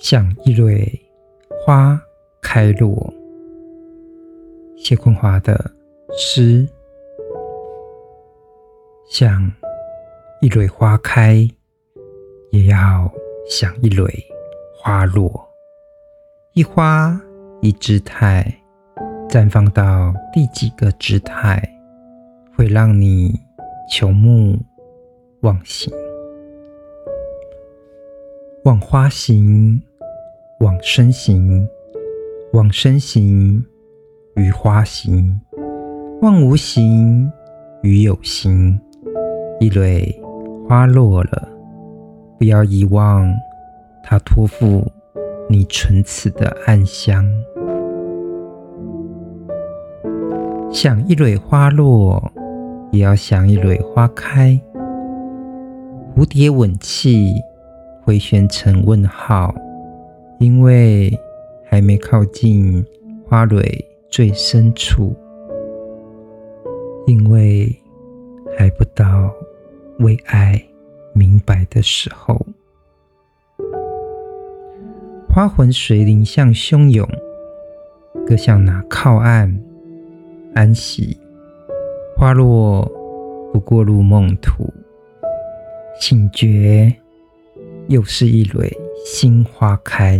像一蕊花开落，谢坤华的诗。像一蕊花开，也要像一蕊花落。一花一姿态，绽放到第几个姿态，会让你求慕忘形。望花行，往生行，往生行与花行，望无形与有形。一蕊花落了，不要遗忘它托付你唇齿的暗香。想一蕊花落，也要想一蕊花开。蝴蝶吻气，回旋成问号，因为还没靠近花蕊最深处，因为还不到。为爱明白的时候，花魂随林相汹涌，各向那靠岸安息。花落不过入梦土，醒觉又是一蕊新花开。